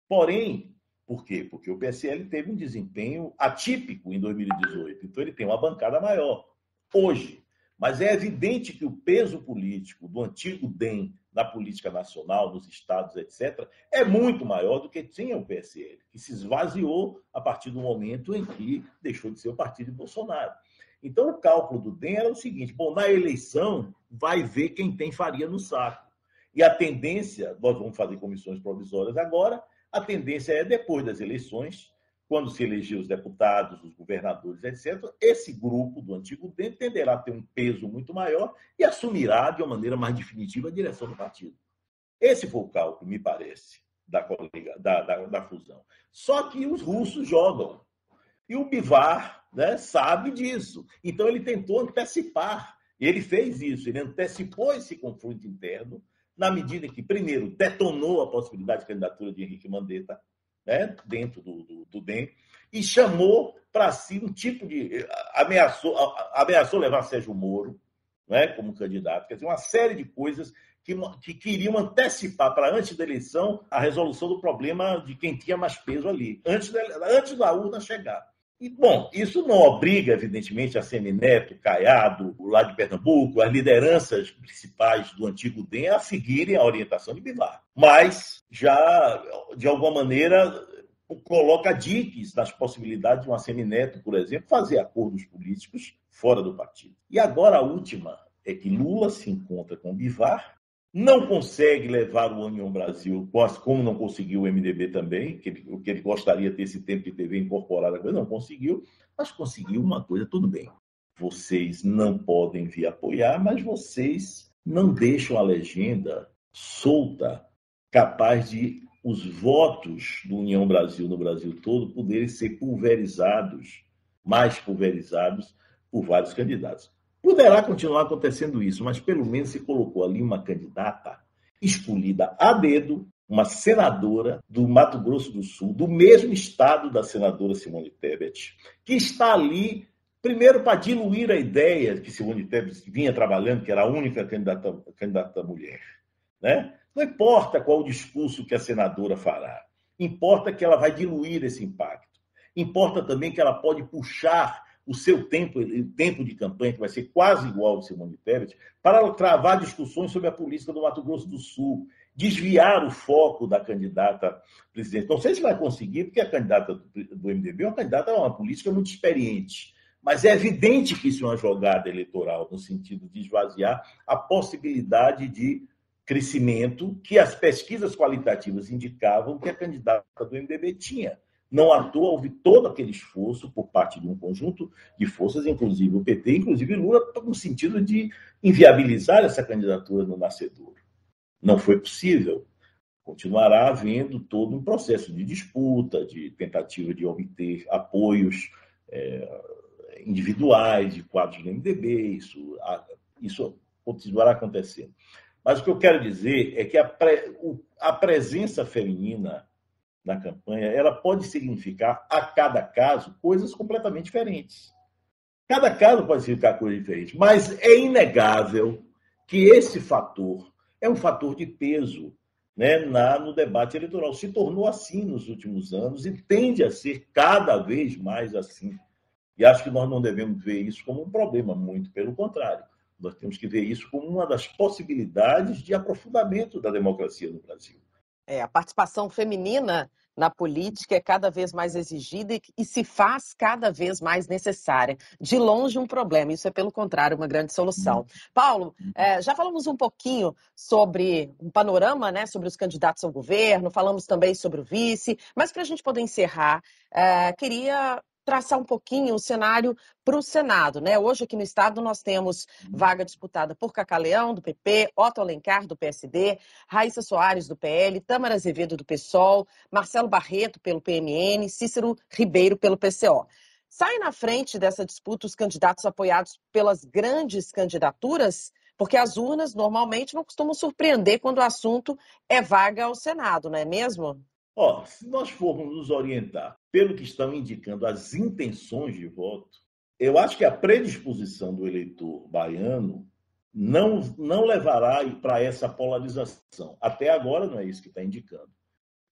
Porém, por quê? Porque o PSL teve um desempenho atípico em 2018. Então, ele tem uma bancada maior. Hoje, mas é evidente que o peso político do antigo DEM na política nacional, nos estados, etc., é muito maior do que tinha o PSL, que se esvaziou a partir do momento em que deixou de ser o partido de Bolsonaro. Então, o cálculo do DEM era o seguinte: bom, na eleição, vai ver quem tem faria no saco. E a tendência, nós vamos fazer comissões provisórias agora, a tendência é, depois das eleições, quando se eleger os deputados, os governadores, etc., esse grupo do antigo DEM tenderá a ter um peso muito maior e assumirá de uma maneira mais definitiva a direção do partido. Esse foi o cálculo, me parece, da, da, da, da fusão. Só que os russos jogam. E o Bivar né, sabe disso. Então ele tentou antecipar. Ele fez isso, ele antecipou esse confronto interno, na medida que, primeiro, detonou a possibilidade de candidatura de Henrique Mandetta, né, dentro do, do, do DEM, e chamou para si um tipo de. ameaçou, ameaçou levar Sérgio Moro né, como candidato. Quer dizer, uma série de coisas que, que queriam antecipar para antes da eleição a resolução do problema de quem tinha mais peso ali, antes da, antes da urna chegar. E, bom, isso não obriga, evidentemente, a Semineto, Caiado, o lá de Pernambuco, as lideranças principais do antigo DEM a seguirem a orientação de Bivar. Mas já, de alguma maneira, coloca diques nas possibilidades de uma Semineto, por exemplo, fazer acordos políticos fora do partido. E agora a última é que Lula se encontra com Bivar não consegue levar o União Brasil, como não conseguiu o MDB também, que ele, que ele gostaria de ter esse tempo de TV incorporado, não conseguiu, mas conseguiu uma coisa, tudo bem. Vocês não podem vir apoiar, mas vocês não deixam a legenda solta, capaz de os votos do União Brasil no Brasil todo poderem ser pulverizados, mais pulverizados por vários candidatos. Poderá continuar acontecendo isso, mas pelo menos se colocou ali uma candidata escolhida a dedo, uma senadora do Mato Grosso do Sul, do mesmo estado da senadora Simone Tebet, que está ali, primeiro, para diluir a ideia que Simone Tebet vinha trabalhando, que era a única candidata, candidata mulher. Né? Não importa qual o discurso que a senadora fará, importa que ela vai diluir esse impacto. Importa também que ela pode puxar o seu tempo, o tempo de campanha, que vai ser quase igual ao de Simone Tebet, para travar discussões sobre a política do Mato Grosso do Sul, desviar o foco da candidata presidente. Não sei se vai conseguir, porque a candidata do MDB é uma candidata, uma política muito experiente. Mas é evidente que isso é uma jogada eleitoral, no sentido de esvaziar a possibilidade de crescimento que as pesquisas qualitativas indicavam que a candidata do MDB tinha. Não à toa houve todo aquele esforço por parte de um conjunto de forças, inclusive o PT, inclusive Lula, no sentido de inviabilizar essa candidatura no nascedor. Não foi possível. Continuará havendo todo um processo de disputa, de tentativa de obter apoios é, individuais de quadros do MDB, isso, isso continuará acontecendo. Mas o que eu quero dizer é que a, pre, a presença feminina na campanha, ela pode significar, a cada caso, coisas completamente diferentes. Cada caso pode significar coisa diferente, mas é inegável que esse fator é um fator de peso né, na, no debate eleitoral. Se tornou assim nos últimos anos e tende a ser cada vez mais assim. E acho que nós não devemos ver isso como um problema, muito pelo contrário. Nós temos que ver isso como uma das possibilidades de aprofundamento da democracia no Brasil. É, a participação feminina na política é cada vez mais exigida e, e, se faz cada vez mais necessária. De longe, um problema, isso é, pelo contrário, uma grande solução. Uhum. Paulo, é, já falamos um pouquinho sobre um panorama, né, sobre os candidatos ao governo, falamos também sobre o vice, mas para a gente poder encerrar, é, queria traçar um pouquinho o cenário para o Senado. Né? Hoje, aqui no Estado, nós temos uhum. vaga disputada por Cacaleão, do PP, Otto Alencar, do PSD, Raíssa Soares, do PL, Tâmara Azevedo, do PSOL, Marcelo Barreto, pelo PMN, Cícero Ribeiro, pelo PCO. Sai na frente dessa disputa os candidatos apoiados pelas grandes candidaturas? Porque as urnas normalmente não costumam surpreender quando o assunto é vaga ao Senado, não é mesmo? Ó, se nós formos nos orientar pelo que estão indicando as intenções de voto, eu acho que a predisposição do eleitor baiano não, não levará para essa polarização. Até agora não é isso que está indicando.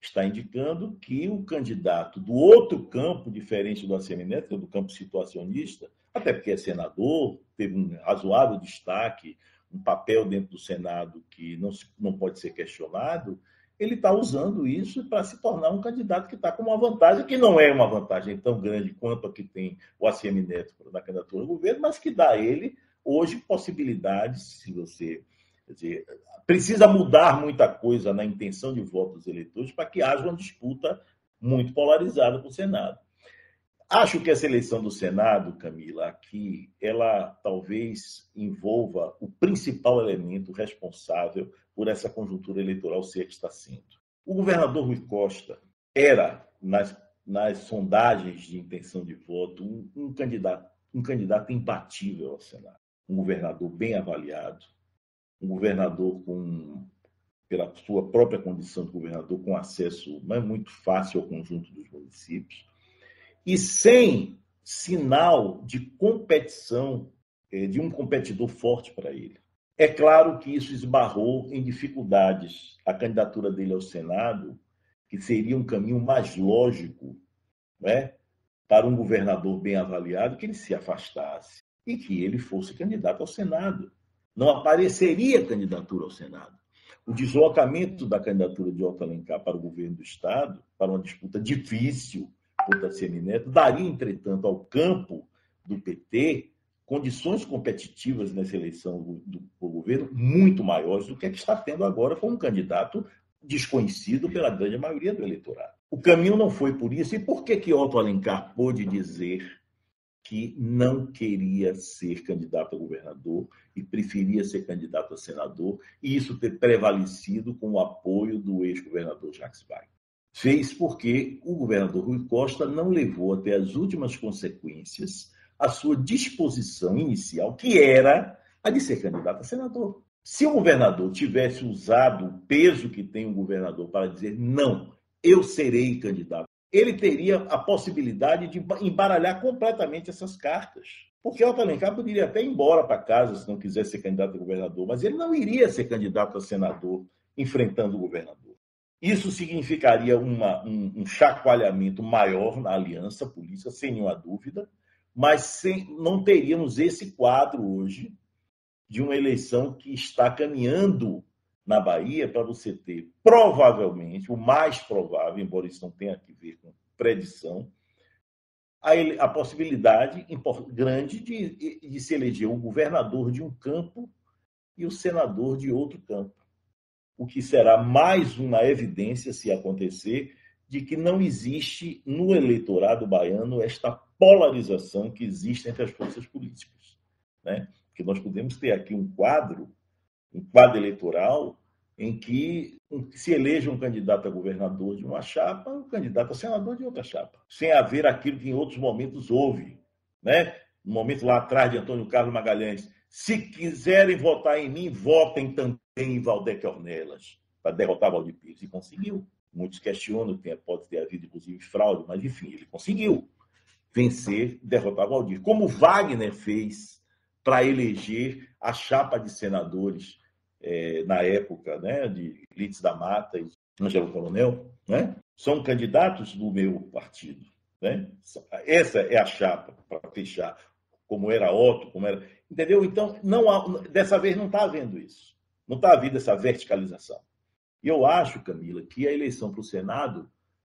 Está indicando que o candidato do outro campo, diferente do ACM Neto, é do campo situacionista, até porque é senador, teve um razoável destaque, um papel dentro do Senado que não, não pode ser questionado, ele está usando isso para se tornar um candidato que está com uma vantagem, que não é uma vantagem tão grande quanto a que tem o ACM Neto na candidatura do governo, mas que dá a ele, hoje, possibilidades, se você. Dizer, precisa mudar muita coisa na intenção de voto dos eleitores para que haja uma disputa muito polarizada para o Senado. Acho que essa eleição do Senado, Camila, aqui, ela talvez envolva o principal elemento responsável por essa conjuntura eleitoral ser que está sendo. O governador Rui Costa era, nas, nas sondagens de intenção de voto, um, um, candidato, um candidato imbatível ao Senado. Um governador bem avaliado, um governador com, pela sua própria condição de governador, com acesso não é muito fácil ao conjunto dos municípios, e sem sinal de competição, eh, de um competidor forte para ele. É claro que isso esbarrou em dificuldades. A candidatura dele ao Senado, que seria um caminho mais lógico né, para um governador bem avaliado, que ele se afastasse e que ele fosse candidato ao Senado. Não apareceria candidatura ao Senado. O deslocamento da candidatura de Otto Alencar para o governo do Estado, para uma disputa difícil por Tassiano Neto, daria, entretanto, ao campo do PT condições competitivas nessa eleição do, do, do, governo muito maiores do que a que está tendo agora com um candidato desconhecido pela grande maioria do eleitorado. O caminho não foi por isso. E por que, que Otto Alencar pôde dizer que não queria ser candidato a governador e preferia ser candidato a senador, e isso ter prevalecido com o apoio do ex-governador Jacques Wagner? Fez porque o governador Rui Costa não levou até as últimas consequências a sua disposição inicial, que era a de ser candidato a senador. Se o governador tivesse usado o peso que tem um governador para dizer não, eu serei candidato, ele teria a possibilidade de embaralhar completamente essas cartas. Porque Otto Alencar poderia até ir embora para casa se não quisesse ser candidato a governador, mas ele não iria ser candidato a senador enfrentando o governador. Isso significaria uma, um, um chacoalhamento maior na aliança política, sem nenhuma dúvida, mas sem, não teríamos esse quadro hoje de uma eleição que está caminhando na Bahia para você ter, provavelmente, o mais provável, embora isso não tenha a ver com predição, a, a possibilidade grande de, de se eleger o governador de um campo e o senador de outro campo. O que será mais uma evidência, se acontecer, de que não existe no eleitorado baiano esta polarização que existe entre as forças políticas. Né? Porque nós podemos ter aqui um quadro, um quadro eleitoral, em que se eleja um candidato a governador de uma chapa, um candidato a senador de outra chapa, sem haver aquilo que em outros momentos houve. Né? No momento lá atrás de Antônio Carlos Magalhães, se quiserem votar em mim, votem também em Valdec Ornelas, para derrotar Valdir Pires. E conseguiu. Muitos questionam, pode ter havido, inclusive, fraude, mas, enfim, ele conseguiu vencer, derrotar Valdir. Como Wagner fez para eleger a chapa de senadores é, na época né, de Litz da Mata e Angelo Coronel, né? são candidatos do meu partido. Né? Essa é a chapa para fechar, como era Otto, como era. Entendeu? Então, não há, dessa vez não está havendo isso. Não está havendo essa verticalização. E eu acho, Camila, que a eleição para o Senado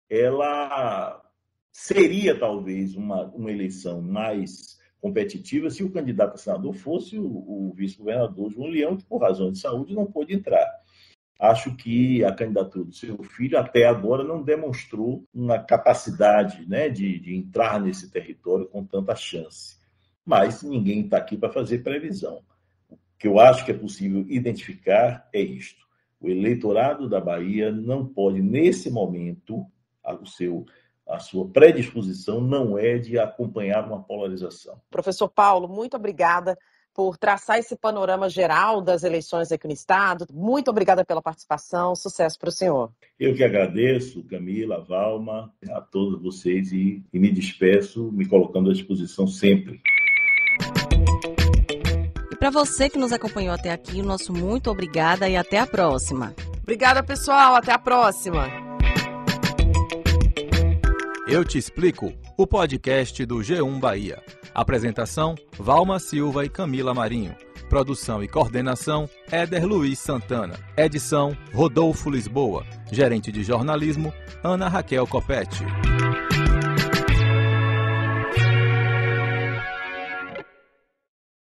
ela seria talvez uma, uma eleição mais competitiva se o candidato a senador fosse o, o vice-governador João Leão, que por razões de saúde não pôde entrar. Acho que a candidatura do seu filho até agora não demonstrou uma capacidade né, de, de entrar nesse território com tanta chance. Mas ninguém está aqui para fazer previsão. Que eu acho que é possível identificar é isto. O eleitorado da Bahia não pode, nesse momento, o seu a sua predisposição não é de acompanhar uma polarização. Professor Paulo, muito obrigada por traçar esse panorama geral das eleições aqui no Estado. Muito obrigada pela participação. Sucesso para o senhor. Eu que agradeço, Camila, Valma, a todos vocês e, e me despeço, me colocando à disposição sempre para você que nos acompanhou até aqui, o nosso muito obrigada e até a próxima. Obrigada, pessoal. Até a próxima. Eu te explico o podcast do G1 Bahia. Apresentação: Valma Silva e Camila Marinho. Produção e coordenação: Éder Luiz Santana. Edição: Rodolfo Lisboa. Gerente de jornalismo: Ana Raquel Copete.